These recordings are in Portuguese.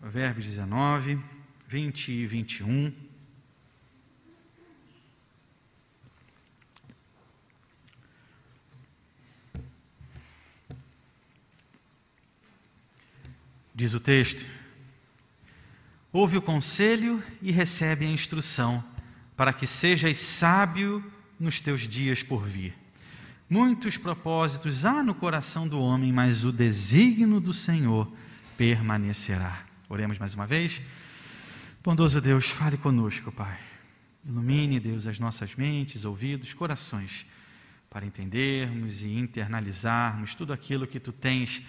Provérbios 19, 20 e 21. Diz o texto: Ouve o conselho e recebe a instrução, para que sejas sábio nos teus dias por vir. Muitos propósitos há no coração do homem, mas o desígnio do Senhor permanecerá. Oremos mais uma vez. Bondoso Deus, fale conosco, Pai. Ilumine, Deus, as nossas mentes, ouvidos, corações, para entendermos e internalizarmos tudo aquilo que tu tens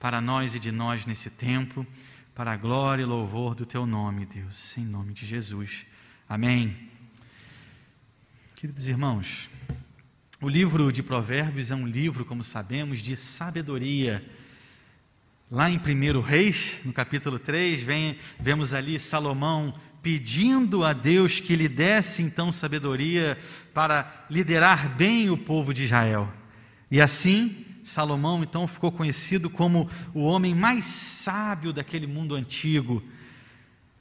para nós e de nós nesse tempo, para a glória e louvor do teu nome, Deus, em nome de Jesus. Amém. Queridos irmãos, o livro de Provérbios é um livro, como sabemos, de sabedoria. Lá em 1 Reis, no capítulo 3, vem, vemos ali Salomão pedindo a Deus que lhe desse então sabedoria para liderar bem o povo de Israel. E assim, Salomão então ficou conhecido como o homem mais sábio daquele mundo antigo.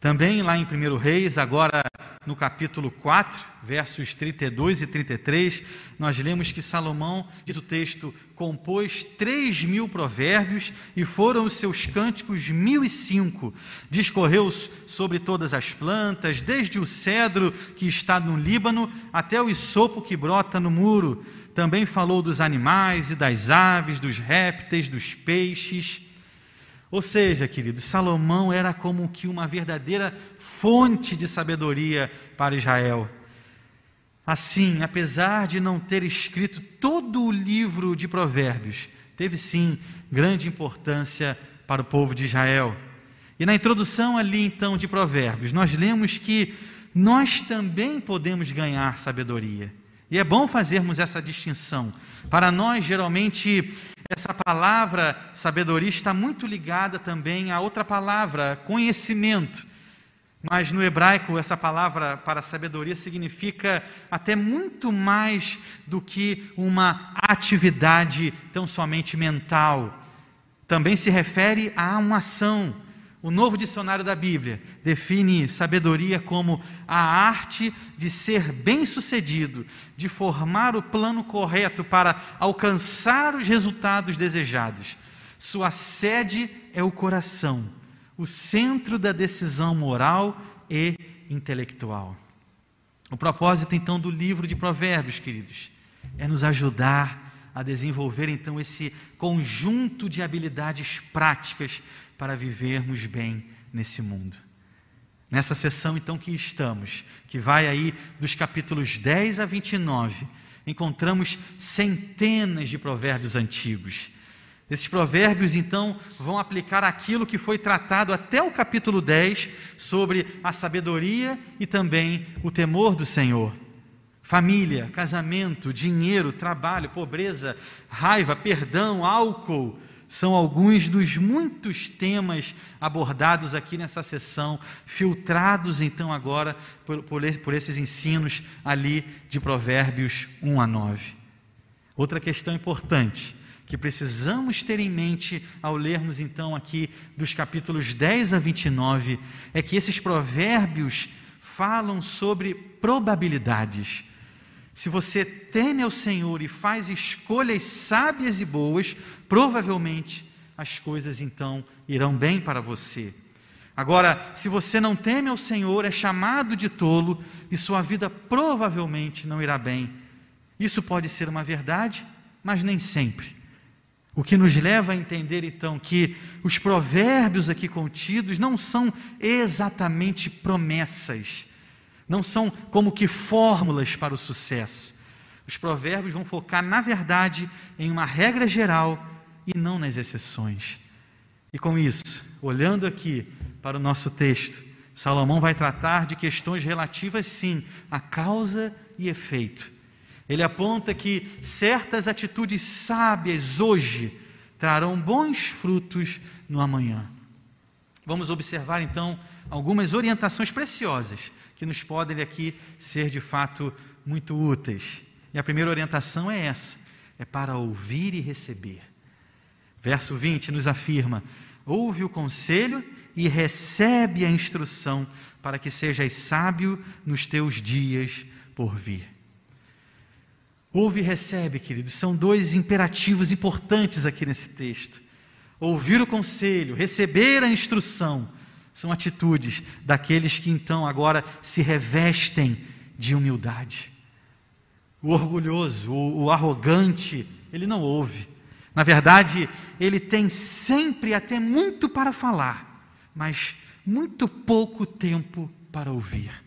Também lá em 1 Reis, agora no capítulo 4, versos 32 e 33, nós lemos que Salomão, diz o texto, compôs 3 mil provérbios e foram os seus cânticos mil e cinco. Discorreu sobre todas as plantas, desde o cedro que está no Líbano até o isopo que brota no muro. Também falou dos animais e das aves, dos répteis, dos peixes. Ou seja, queridos, Salomão era como que uma verdadeira fonte de sabedoria para Israel. Assim, apesar de não ter escrito todo o livro de Provérbios, teve sim grande importância para o povo de Israel. E na introdução ali então de Provérbios, nós lemos que nós também podemos ganhar sabedoria. E é bom fazermos essa distinção. Para nós, geralmente, essa palavra sabedoria está muito ligada também a outra palavra, conhecimento. Mas no hebraico, essa palavra para sabedoria significa até muito mais do que uma atividade tão somente mental. Também se refere a uma ação, o novo dicionário da Bíblia define sabedoria como a arte de ser bem-sucedido, de formar o plano correto para alcançar os resultados desejados. Sua sede é o coração, o centro da decisão moral e intelectual. O propósito então do livro de Provérbios, queridos, é nos ajudar a desenvolver então esse conjunto de habilidades práticas para vivermos bem nesse mundo. Nessa sessão, então, que estamos, que vai aí dos capítulos 10 a 29, encontramos centenas de provérbios antigos. Esses provérbios, então, vão aplicar aquilo que foi tratado até o capítulo 10 sobre a sabedoria e também o temor do Senhor. Família, casamento, dinheiro, trabalho, pobreza, raiva, perdão, álcool, são alguns dos muitos temas abordados aqui nessa sessão, filtrados então agora por, por, por, esses ensinos ali de Provérbios 1 a 9. Outra questão importante que precisamos ter em mente ao lermos então aqui dos capítulos 10 a 29 é que esses provérbios falam sobre probabilidades se você teme ao Senhor e faz escolhas sábias e boas, provavelmente as coisas então irão bem para você. Agora, se você não teme ao Senhor, é chamado de tolo e sua vida provavelmente não irá bem. Isso pode ser uma verdade, mas nem sempre. O que nos leva a entender então que os provérbios aqui contidos não são exatamente promessas não são como que fórmulas para o sucesso. Os provérbios vão focar, na verdade, em uma regra geral e não nas exceções. E com isso, olhando aqui para o nosso texto, Salomão vai tratar de questões relativas, sim, a causa e efeito. Ele aponta que certas atitudes sábias hoje trarão bons frutos no amanhã. Vamos observar então algumas orientações preciosas que nos podem aqui ser de fato muito úteis. E a primeira orientação é essa: é para ouvir e receber. Verso 20 nos afirma: ouve o conselho e recebe a instrução para que sejas sábio nos teus dias por vir. Ouve e recebe, queridos, são dois imperativos importantes aqui nesse texto. Ouvir o conselho, receber a instrução, são atitudes daqueles que então agora se revestem de humildade. O orgulhoso, o, o arrogante, ele não ouve. Na verdade, ele tem sempre até muito para falar, mas muito pouco tempo para ouvir.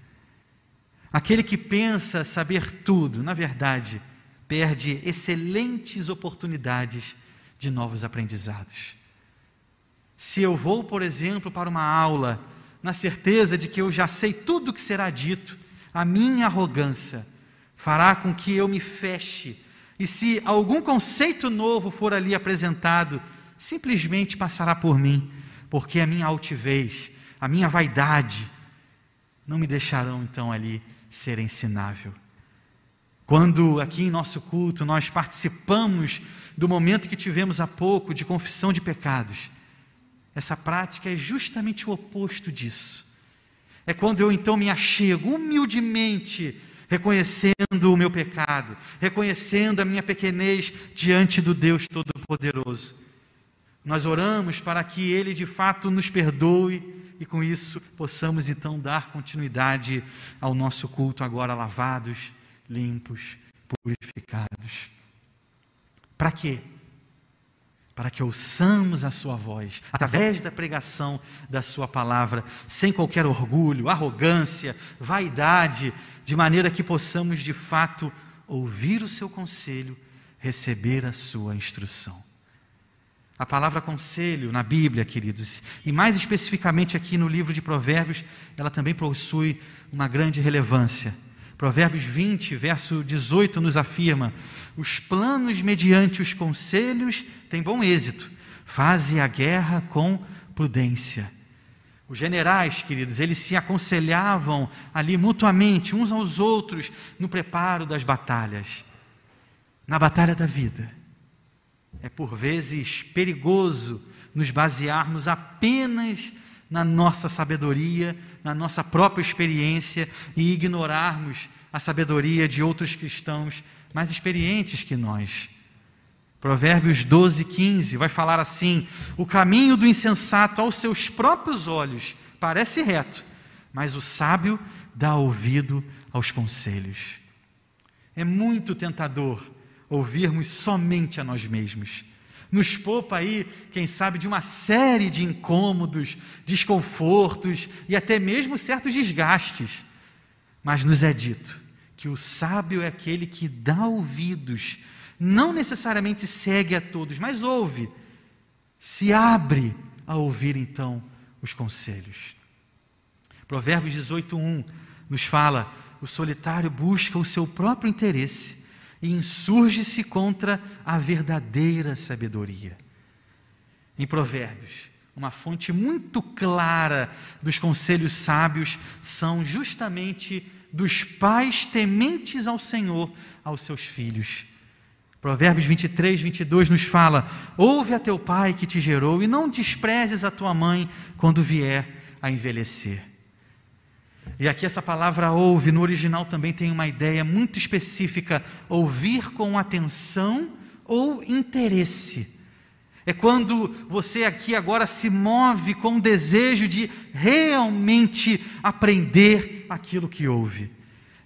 Aquele que pensa saber tudo, na verdade, perde excelentes oportunidades de novos aprendizados. Se eu vou, por exemplo, para uma aula, na certeza de que eu já sei tudo o que será dito, a minha arrogância fará com que eu me feche, e se algum conceito novo for ali apresentado, simplesmente passará por mim, porque a minha altivez, a minha vaidade, não me deixarão então ali ser ensinável. Quando aqui em nosso culto nós participamos do momento que tivemos há pouco de confissão de pecados, essa prática é justamente o oposto disso. É quando eu então me achego humildemente, reconhecendo o meu pecado, reconhecendo a minha pequenez diante do Deus Todo-Poderoso. Nós oramos para que Ele de fato nos perdoe e com isso possamos então dar continuidade ao nosso culto agora lavados, limpos, purificados. Para quê? Para que ouçamos a Sua voz, através da pregação da Sua palavra, sem qualquer orgulho, arrogância, vaidade, de maneira que possamos de fato ouvir o Seu conselho, receber a Sua instrução. A palavra conselho na Bíblia, queridos, e mais especificamente aqui no livro de Provérbios, ela também possui uma grande relevância. Provérbios 20, verso 18 nos afirma: Os planos mediante os conselhos têm bom êxito, faze a guerra com prudência. Os generais, queridos, eles se aconselhavam ali mutuamente, uns aos outros, no preparo das batalhas, na batalha da vida. É por vezes perigoso nos basearmos apenas na nossa sabedoria, na nossa própria experiência e ignorarmos a sabedoria de outros cristãos mais experientes que nós. Provérbios 12, 15 vai falar assim: O caminho do insensato aos seus próprios olhos parece reto, mas o sábio dá ouvido aos conselhos. É muito tentador ouvirmos somente a nós mesmos. Nos poupa aí, quem sabe, de uma série de incômodos, desconfortos e até mesmo certos desgastes. Mas nos é dito que o sábio é aquele que dá ouvidos, não necessariamente segue a todos, mas ouve, se abre a ouvir então os conselhos. Provérbios 18:1 nos fala: o solitário busca o seu próprio interesse e insurge-se contra a verdadeira sabedoria. Em Provérbios, uma fonte muito clara dos conselhos sábios são justamente dos pais tementes ao Senhor aos seus filhos. Provérbios 23, 22 nos fala: Ouve a teu pai que te gerou e não desprezes a tua mãe quando vier a envelhecer. E aqui essa palavra ouve, no original também tem uma ideia muito específica: ouvir com atenção ou interesse. É quando você aqui agora se move com o desejo de realmente aprender aquilo que ouve.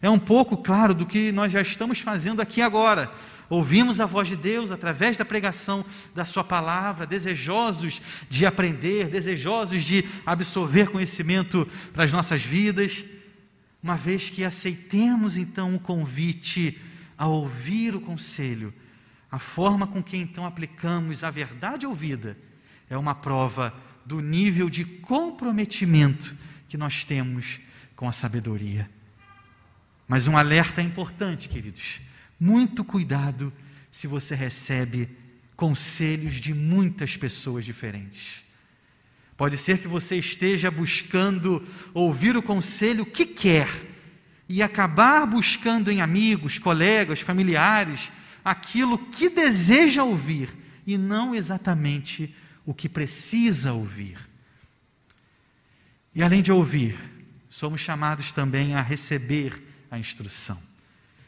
É um pouco claro do que nós já estamos fazendo aqui agora. Ouvimos a voz de Deus através da pregação da Sua palavra, desejosos de aprender, desejosos de absorver conhecimento para as nossas vidas, uma vez que aceitemos então o convite a ouvir o conselho, a forma com que então aplicamos a verdade ouvida é uma prova do nível de comprometimento que nós temos com a sabedoria. Mas um alerta importante, queridos muito cuidado se você recebe conselhos de muitas pessoas diferentes. Pode ser que você esteja buscando ouvir o conselho que quer e acabar buscando em amigos, colegas, familiares aquilo que deseja ouvir e não exatamente o que precisa ouvir. E além de ouvir, somos chamados também a receber a instrução.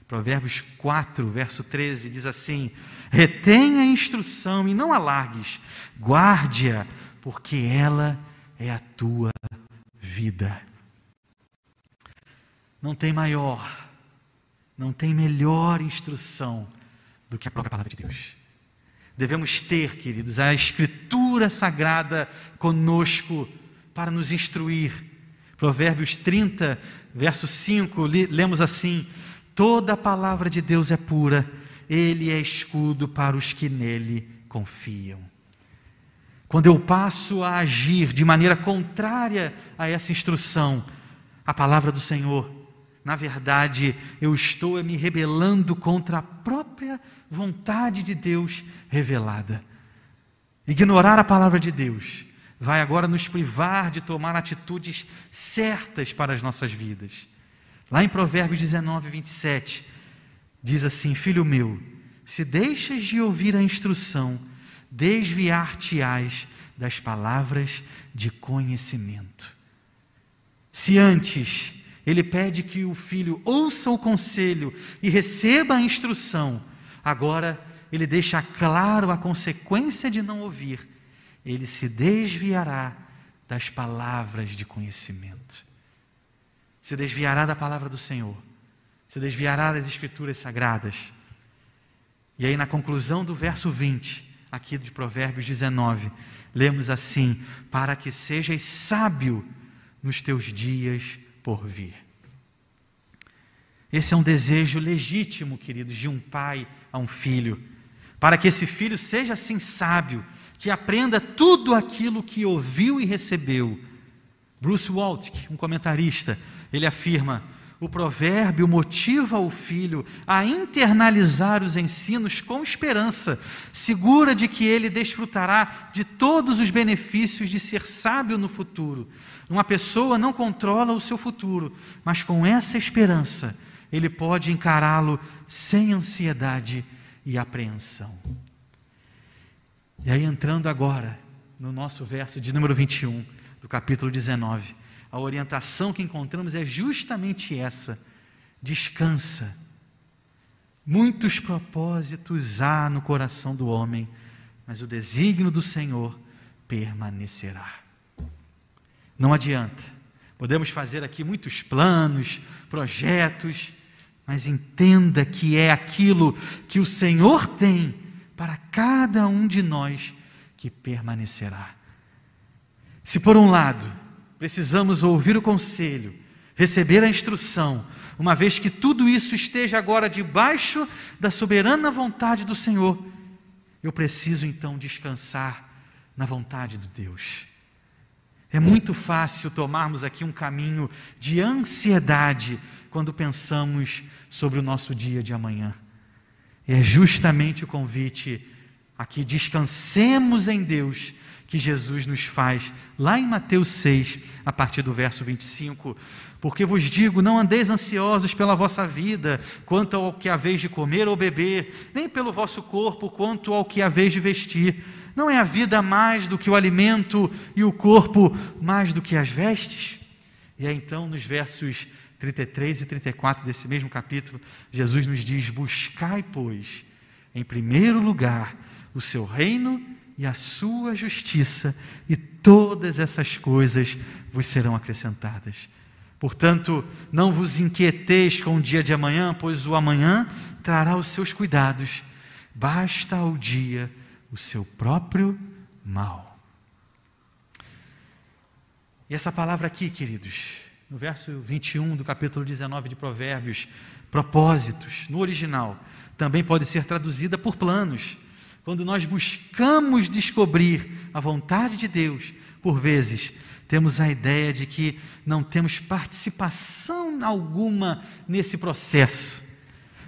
Provérbios 4, verso 13 diz assim: Retenha a instrução e não alargues, guarde-a, porque ela é a tua vida. Não tem maior, não tem melhor instrução do que a própria palavra de Deus. Devemos ter, queridos, a Escritura Sagrada conosco para nos instruir. Provérbios 30, verso 5, lemos assim: Toda a palavra de Deus é pura, ele é escudo para os que nele confiam. Quando eu passo a agir de maneira contrária a essa instrução, a palavra do Senhor, na verdade, eu estou me rebelando contra a própria vontade de Deus revelada. Ignorar a palavra de Deus vai agora nos privar de tomar atitudes certas para as nossas vidas. Lá em Provérbios 19, 27, diz assim: Filho meu, se deixas de ouvir a instrução, desviar-te-ás das palavras de conhecimento. Se antes ele pede que o filho ouça o conselho e receba a instrução. Agora, ele deixa claro a consequência de não ouvir. Ele se desviará das palavras de conhecimento. Se desviará da palavra do Senhor. Se desviará das Escrituras sagradas. E aí, na conclusão do verso 20, aqui de Provérbios 19, lemos assim: Para que sejas sábio nos teus dias por vir. Esse é um desejo legítimo, queridos, de um pai a um filho, para que esse filho seja assim sábio, que aprenda tudo aquilo que ouviu e recebeu. Bruce Waltke, um comentarista, ele afirma: o provérbio motiva o filho a internalizar os ensinos com esperança, segura de que ele desfrutará de todos os benefícios de ser sábio no futuro. Uma pessoa não controla o seu futuro, mas com essa esperança, ele pode encará-lo sem ansiedade e apreensão. E aí, entrando agora no nosso verso de número 21, do capítulo 19 a orientação que encontramos é justamente essa: descansa. Muitos propósitos há no coração do homem, mas o desígnio do Senhor permanecerá. Não adianta. Podemos fazer aqui muitos planos, projetos, mas entenda que é aquilo que o Senhor tem para cada um de nós que permanecerá. Se por um lado precisamos ouvir o conselho, receber a instrução, uma vez que tudo isso esteja agora debaixo da soberana vontade do Senhor. Eu preciso então descansar na vontade de Deus. É muito fácil tomarmos aqui um caminho de ansiedade quando pensamos sobre o nosso dia de amanhã. É justamente o convite a que descansemos em Deus que Jesus nos faz lá em Mateus 6, a partir do verso 25. Porque vos digo: não andeis ansiosos pela vossa vida, quanto ao que haveis de comer ou beber, nem pelo vosso corpo, quanto ao que haveis de vestir. Não é a vida mais do que o alimento e o corpo mais do que as vestes? E aí então, nos versos 33 e 34 desse mesmo capítulo, Jesus nos diz: Buscai, pois, em primeiro lugar o seu reino e a sua justiça, e todas essas coisas vos serão acrescentadas. Portanto, não vos inquieteis com o dia de amanhã, pois o amanhã trará os seus cuidados. Basta ao dia o seu próprio mal. E essa palavra aqui, queridos, no verso 21 do capítulo 19 de Provérbios, propósitos, no original, também pode ser traduzida por planos. Quando nós buscamos descobrir a vontade de Deus, por vezes temos a ideia de que não temos participação alguma nesse processo.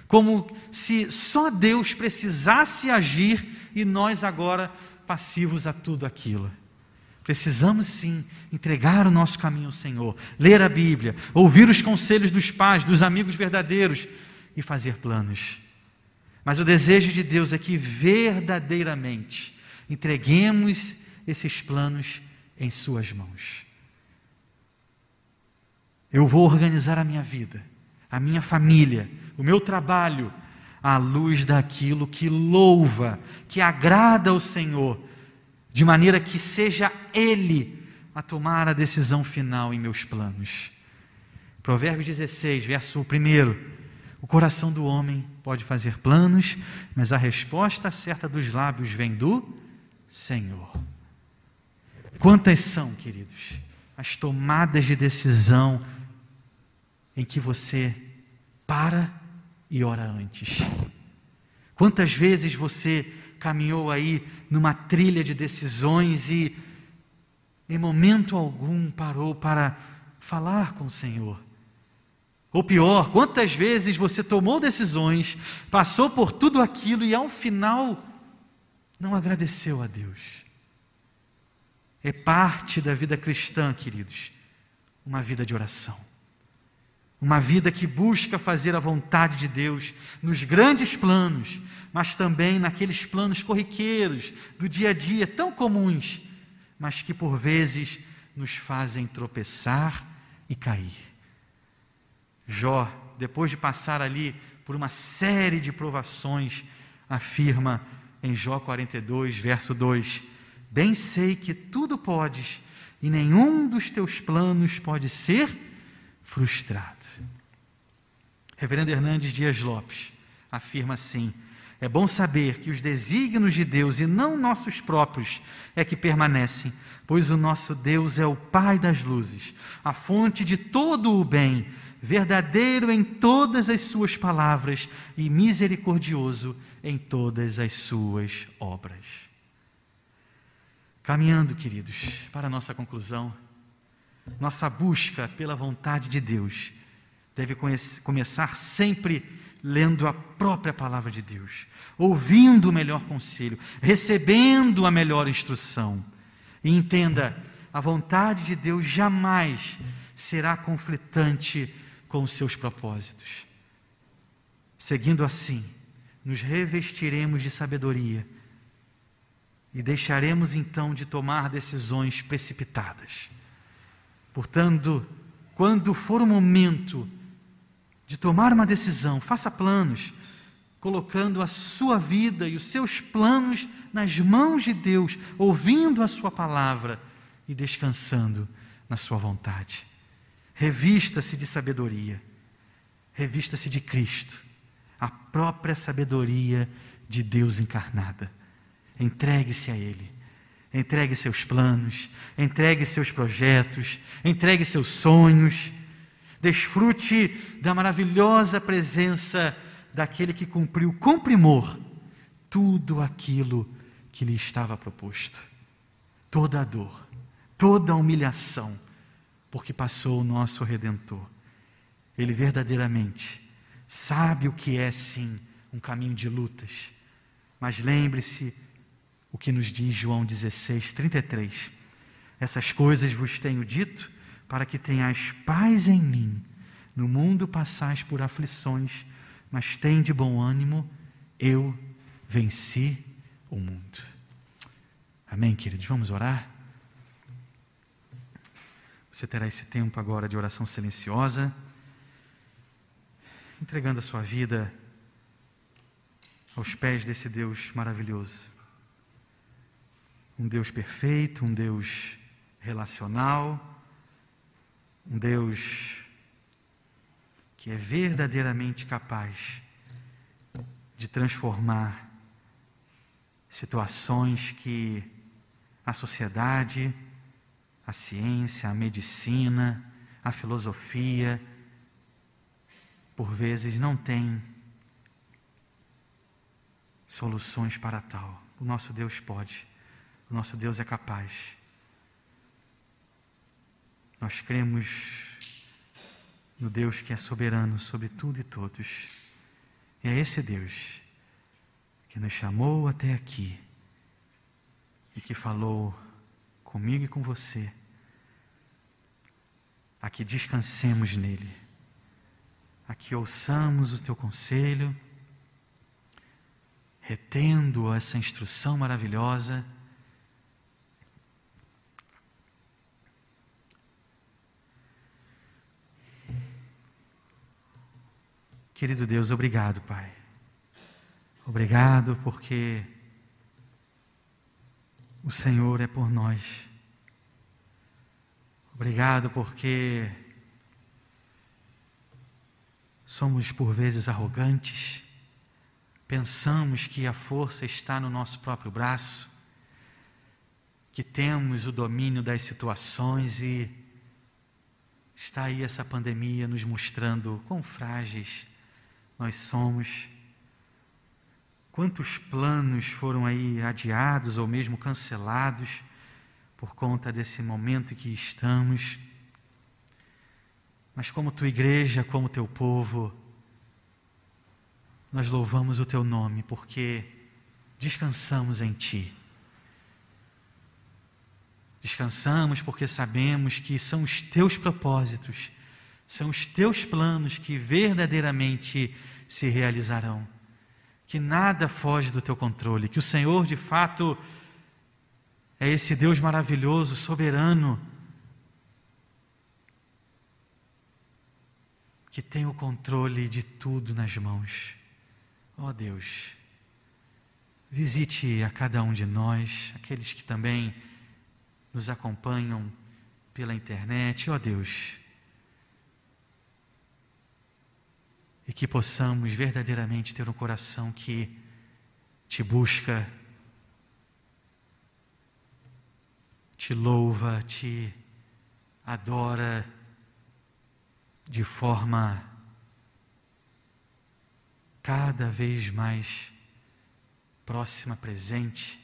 Como se só Deus precisasse agir e nós agora passivos a tudo aquilo. Precisamos sim entregar o nosso caminho ao Senhor, ler a Bíblia, ouvir os conselhos dos pais, dos amigos verdadeiros e fazer planos. Mas o desejo de Deus é que verdadeiramente entreguemos esses planos em Suas mãos. Eu vou organizar a minha vida, a minha família, o meu trabalho, à luz daquilo que louva, que agrada ao Senhor, de maneira que seja Ele a tomar a decisão final em meus planos. Provérbios 16, verso 1. O coração do homem pode fazer planos, mas a resposta certa dos lábios vem do Senhor. Quantas são, queridos, as tomadas de decisão em que você para e ora antes? Quantas vezes você caminhou aí numa trilha de decisões e, em momento algum, parou para falar com o Senhor? Ou pior, quantas vezes você tomou decisões, passou por tudo aquilo e ao final não agradeceu a Deus? É parte da vida cristã, queridos, uma vida de oração. Uma vida que busca fazer a vontade de Deus nos grandes planos, mas também naqueles planos corriqueiros do dia a dia, tão comuns, mas que por vezes nos fazem tropeçar e cair. Jó, depois de passar ali por uma série de provações, afirma em Jó 42, verso 2: Bem sei que tudo podes e nenhum dos teus planos pode ser frustrado. Reverendo Hernandes Dias Lopes afirma assim: é bom saber que os desígnios de Deus e não nossos próprios é que permanecem, pois o nosso Deus é o Pai das luzes, a fonte de todo o bem, verdadeiro em todas as suas palavras e misericordioso em todas as suas obras. Caminhando, queridos, para a nossa conclusão. Nossa busca pela vontade de Deus deve começar sempre lendo a própria palavra de Deus, ouvindo o melhor conselho, recebendo a melhor instrução. E entenda, a vontade de Deus jamais será conflitante com os seus propósitos. Seguindo assim, nos revestiremos de sabedoria e deixaremos então de tomar decisões precipitadas. Portanto, quando for o momento de tomar uma decisão, faça planos, colocando a sua vida e os seus planos nas mãos de Deus, ouvindo a Sua palavra e descansando na Sua vontade. Revista-se de sabedoria, revista-se de Cristo, a própria sabedoria de Deus encarnada. Entregue-se a Ele Entregue seus planos, entregue seus projetos, entregue seus sonhos. Desfrute da maravilhosa presença daquele que cumpriu com primor tudo aquilo que lhe estava proposto. Toda a dor, toda a humilhação, porque passou o nosso redentor. Ele verdadeiramente sabe o que é sim um caminho de lutas. Mas lembre-se o que nos diz João 16, 33. Essas coisas vos tenho dito para que tenhais paz em mim. No mundo passais por aflições, mas tem de bom ânimo, eu venci o mundo. Amém, queridos? Vamos orar? Você terá esse tempo agora de oração silenciosa, entregando a sua vida aos pés desse Deus maravilhoso um Deus perfeito, um Deus relacional, um Deus que é verdadeiramente capaz de transformar situações que a sociedade, a ciência, a medicina, a filosofia, por vezes não tem soluções para tal. O nosso Deus pode. Nosso Deus é capaz. Nós cremos no Deus que é soberano sobre tudo e todos. E é esse Deus que nos chamou até aqui e que falou comigo e com você, a que descansemos nele, a que ouçamos o teu conselho, retendo essa instrução maravilhosa Querido Deus, obrigado, Pai. Obrigado porque o Senhor é por nós. Obrigado porque somos por vezes arrogantes, pensamos que a força está no nosso próprio braço, que temos o domínio das situações e está aí essa pandemia nos mostrando quão frágeis nós somos. Quantos planos foram aí adiados ou mesmo cancelados por conta desse momento que estamos. Mas como tua igreja, como teu povo, nós louvamos o teu nome porque descansamos em ti. Descansamos porque sabemos que são os teus propósitos, são os teus planos que verdadeiramente se realizarão. Que nada foge do teu controle, que o Senhor de fato é esse Deus maravilhoso, soberano, que tem o controle de tudo nas mãos. Ó oh Deus, visite a cada um de nós, aqueles que também nos acompanham pela internet, ó oh Deus, e que possamos verdadeiramente ter um coração que te busca te louva, te adora de forma cada vez mais próxima, presente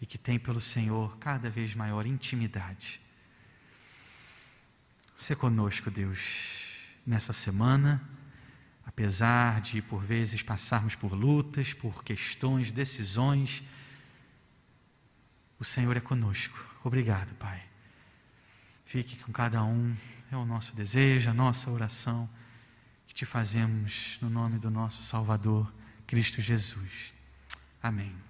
e que tem pelo Senhor cada vez maior intimidade. Se conosco, Deus, nessa semana, apesar de por vezes passarmos por lutas, por questões, decisões, o Senhor é conosco. Obrigado, Pai. Fique com cada um, é o nosso desejo, a nossa oração que te fazemos no nome do nosso Salvador, Cristo Jesus. Amém.